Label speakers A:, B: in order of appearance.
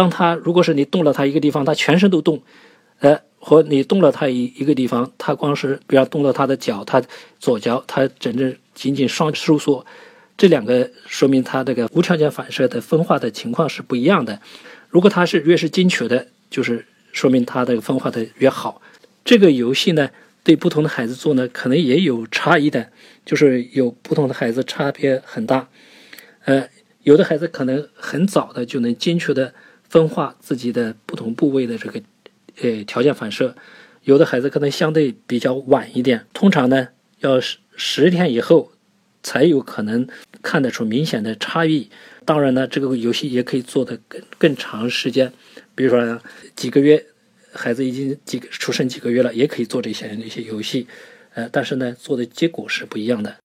A: 当他如果是你动了他一个地方，他全身都动，呃，或你动了他一一个地方，他光是比方动了他的脚，他左脚他整整仅仅双收缩，这两个说明他这个无条件反射的分化的情况是不一样的。如果他是越是精确的，就是说明他的分化的越好。这个游戏呢，对不同的孩子做呢，可能也有差异的，就是有不同的孩子差别很大。呃，有的孩子可能很早的就能精确的分化自己的不同部位的这个呃条件反射，有的孩子可能相对比较晚一点。通常呢，要十十天以后才有可能看得出明显的差异。当然呢，这个游戏也可以做的更更长时间，比如说几个月，孩子已经几个出生几个月了，也可以做这些那些游戏。呃，但是呢，做的结果是不一样的。